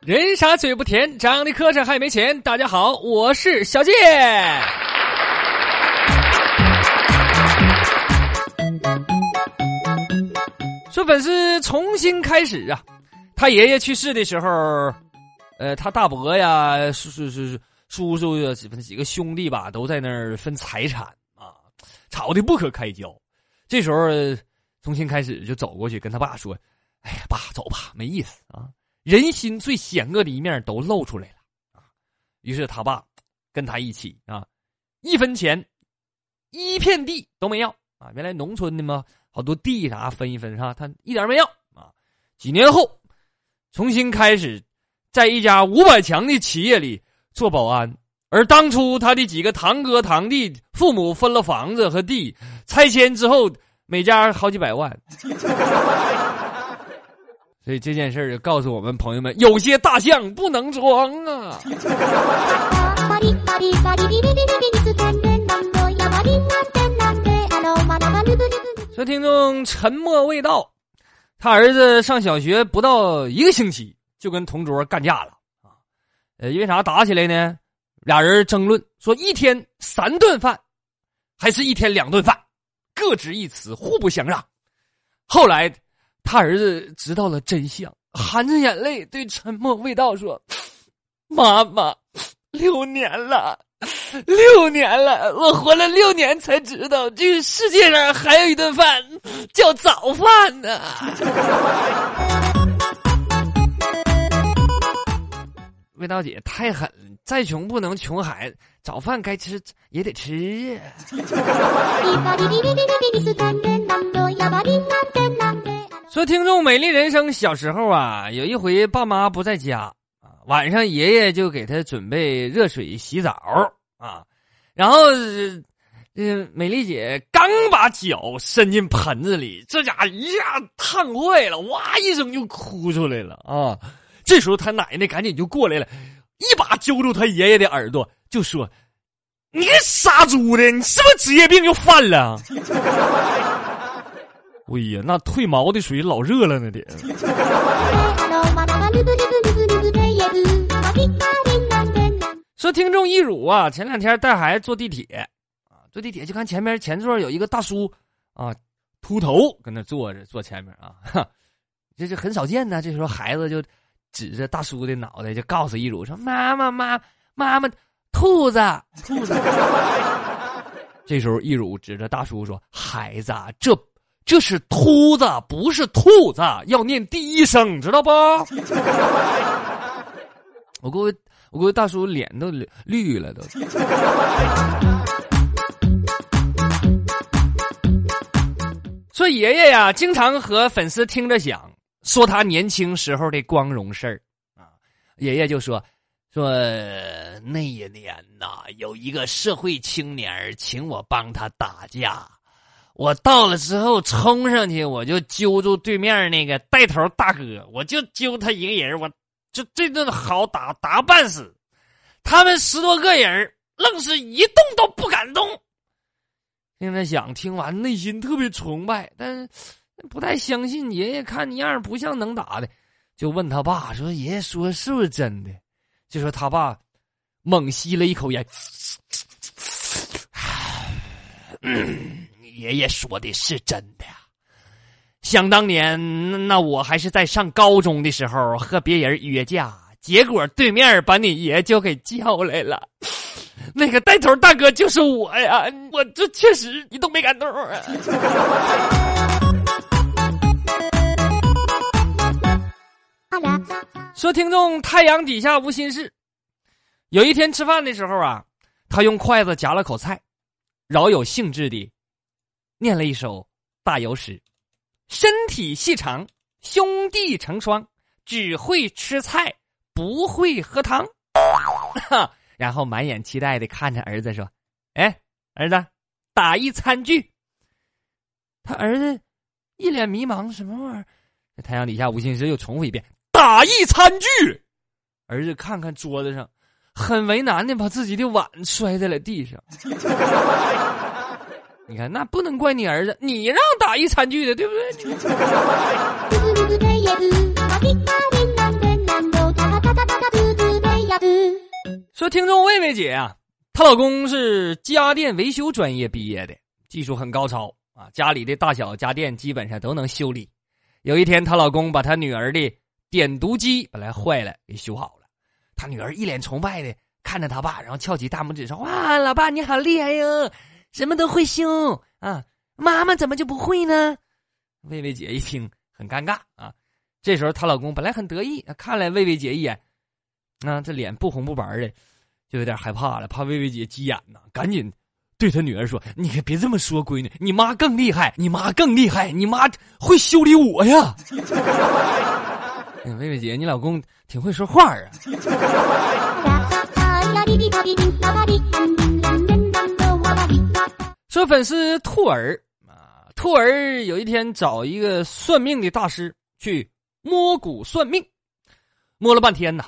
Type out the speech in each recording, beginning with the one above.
人傻嘴不甜，长得磕碜还没钱。大家好，我是小健。说粉丝重新开始啊，他爷爷去世的时候，呃，他大伯呀，叔叔叔叔叔呀，几几个兄弟吧，都在那儿分财产啊，吵得不可开交。这时候重新开始就走过去跟他爸说：“哎呀，爸，走吧，没意思啊。”人心最险恶的一面都露出来了啊！于是他爸跟他一起啊，一分钱、一片地都没要啊！原来农村的嘛，好多地啥分一分是吧，他一点没要啊！几年后，重新开始在一家五百强的企业里做保安，而当初他的几个堂哥堂弟父母分了房子和地，拆迁之后每家好几百万。所以这件事儿就告诉我们朋友们，有些大象不能装啊。说听众沉默未到，他儿子上小学不到一个星期，就跟同桌干架了啊！呃，因为啥打起来呢？俩人争论说一天三顿饭，还是一天两顿饭，各执一词，互不相让。后来。他儿子知道了真相，含着眼泪对沉默未道说：“妈妈，六年了，六年了，我活了六年才知道，这个世界上还有一顿饭叫早饭呢。”味道姐太狠，再穷不能穷孩子，早饭该吃也得吃。说听众美丽人生小时候啊，有一回爸妈不在家啊，晚上爷爷就给他准备热水洗澡啊，然后，嗯，美丽姐刚把脚伸进盆子里，这家伙一下烫坏了，哇一声就哭出来了啊！这时候他奶奶赶紧就过来了，一把揪住他爷爷的耳朵，就说：“你个杀猪的，你是不是职业病又犯了？” 哎呀，那褪毛的水老热了呢，得。说听众一乳啊，前两天带孩子坐地铁啊，坐地铁就看前面前座有一个大叔啊，秃头跟那坐着，坐前面啊，这是很少见呢。这时候孩子就指着大叔的脑袋，就告诉一乳说：“妈妈妈妈妈，兔子兔子。” 这时候一乳指着大叔说：“孩子，这。”这是秃子，不是兔子，要念第一声，知道不？我各位，我各位大叔脸都绿了，都。说爷爷呀，经常和粉丝听着讲，说他年轻时候的光荣事儿啊。爷爷就说说那一年呐，有一个社会青年请我帮他打架。我到了之后冲上去，我就揪住对面那个带头大哥，我就揪他一个人，我就这顿好打打半死。他们十多个人愣是一动都不敢动。现在想听完，内心特别崇拜，但是不太相信。爷爷看你样不像能打的，就问他爸说：“爷爷说是不是真的？”就说他爸猛吸了一口烟。爷爷说的是真的呀！想当年，那我还是在上高中的时候和别人约架，结果对面把你爷就给叫来了。那个带头大哥就是我呀！我这确实一动没敢动啊。说听众太阳底下无心事。有一天吃饭的时候啊，他用筷子夹了口菜，饶有兴致的。念了一首大游诗：“身体细长，兄弟成双，只会吃菜，不会喝汤。”然后满眼期待的看着儿子说：“哎，儿子，打一餐具。”他儿子一脸迷茫：“什么玩意儿？”太阳底下无心事又重复一遍：“打一餐具。”儿子看看桌子上，很为难的把自己的碗摔在了地上。你看，那不能怪你儿子，你让打一餐具的，对不对？说听众魏魏姐啊，她老公是家电维修专业毕业的，技术很高超啊，家里的大小家电基本上都能修理。有一天，她老公把她女儿的点读机本来坏了给修好了，她女儿一脸崇拜的看着他爸，然后翘起大拇指说：“哇，老爸你好厉害哟！”什么都会修啊，妈妈怎么就不会呢？薇薇姐一听很尴尬啊。这时候她老公本来很得意，看了薇薇姐一眼，啊，这脸不红不白的，就有点害怕了，怕薇薇姐急眼呢，赶紧对他女儿说：“你可别这么说，闺女，你妈更厉害，你妈更厉害，你妈会修理我呀。” 薇薇姐，你老公挺会说话啊。说粉丝兔儿啊，兔儿有一天找一个算命的大师去摸骨算命，摸了半天呢，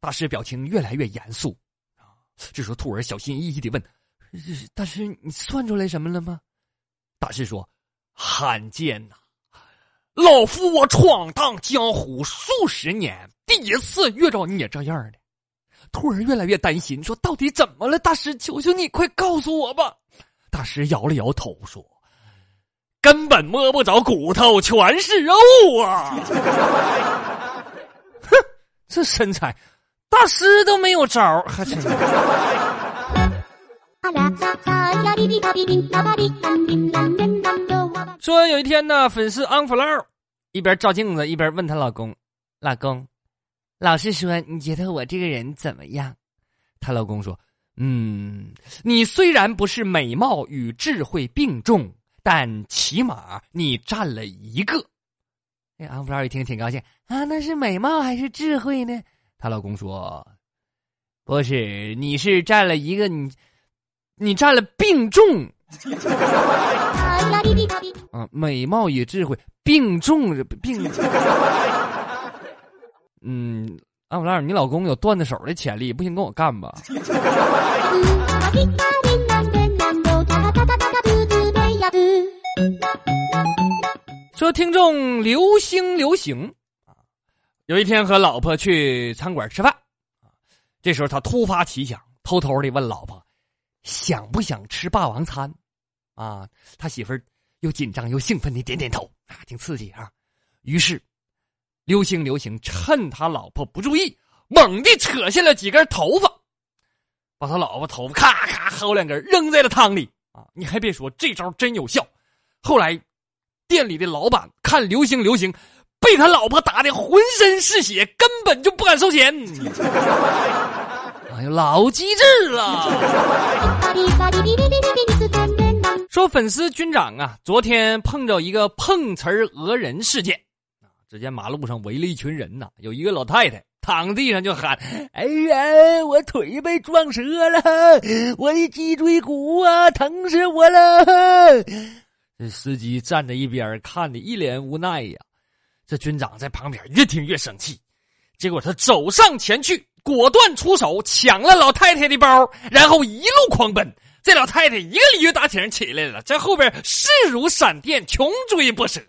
大师表情越来越严肃啊。这时候兔儿小心翼翼的问：“大师，你算出来什么了吗？”大师说：“罕见呐，老夫我闯荡江湖数十年，第一次遇着你这样的。”兔儿越来越担心，说：“到底怎么了？大师，求求你快告诉我吧。”大师摇了摇头说：“根本摸不着骨头，全是肉啊！” 哼，这身材，大师都没有招儿还真。说有一天呢，粉丝安弗劳一边照镜子一边问她老公：“老公，老实说，你觉得我这个人怎么样？”她老公说。嗯，你虽然不是美貌与智慧并重，但起码你占了一个。那，安弗劳一听挺高兴啊，那是美貌还是智慧呢？她老公说：“不是，你是占了一个，你你占了并重。” 啊，美貌与智慧并重并。嗯。安弗拉尔，你老公有段子手的潜力，不行跟我干吧。说听众流星流行啊，有一天和老婆去餐馆吃饭这时候他突发奇想，偷偷的问老婆想不想吃霸王餐啊？他媳妇儿又紧张又兴奋的点点头啊，挺刺激啊。于是。刘星流星趁他老婆不注意，猛地扯下了几根头发，把他老婆头发咔咔薅两根扔在了汤里啊！你还别说，这招真有效。后来，店里的老板看刘星流星被他老婆打的浑身是血，根本就不敢收钱。哎呦，老机智了！说粉丝军长啊，昨天碰着一个碰瓷儿讹人事件。啊只见马路上围了一群人呐，有一个老太太躺地上就喊：“哎呀，我腿被撞折了，我的脊椎骨啊，疼死我了！”这司机站在一边看的一脸无奈呀。这军长在旁边越听越生气，结果他走上前去，果断出手抢了老太太的包，然后一路狂奔。这老太太一个鲤鱼打挺起来了，在后边势如闪电，穷追不舍。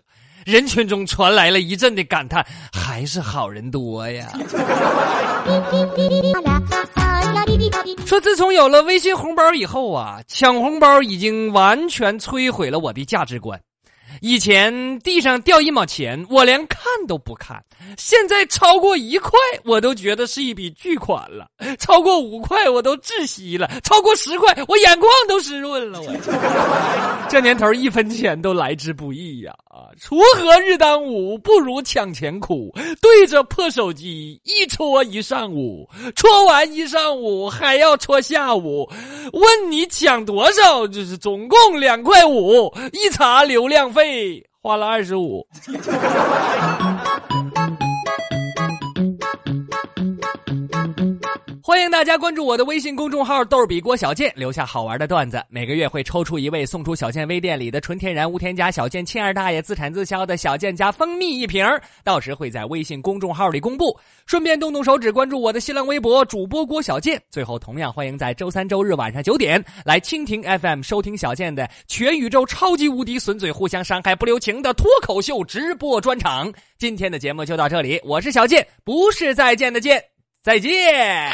人群中传来了一阵的感叹：“还是好人多呀！” 说自从有了微信红包以后啊，抢红包已经完全摧毁了我的价值观。以前地上掉一毛钱，我连看都不看；现在超过一块，我都觉得是一笔巨款了；超过五块，我都窒息了；超过十块，我眼眶都湿润了。我 这年头，一分钱都来之不易呀！啊，锄禾日当午，不如抢钱苦。对着破手机一戳一上午，戳完一上午还要戳下午。问你抢多少？就是总共两块五，一查流量费。花了二十五。欢迎大家关注我的微信公众号“逗比郭小贱”，留下好玩的段子。每个月会抽出一位，送出小贱微店里的纯天然无添加小贱亲二大爷自产自销的小贱家蜂蜜一瓶，到时会在微信公众号里公布。顺便动动手指关注我的新浪微博主播郭小贱。最后，同样欢迎在周三、周日晚上九点来蜻蜓 FM 收听小贱的全宇宙超级无敌损嘴、互相伤害、不留情的脱口秀直播专场。今天的节目就到这里，我是小贱，不是再见的见，再见。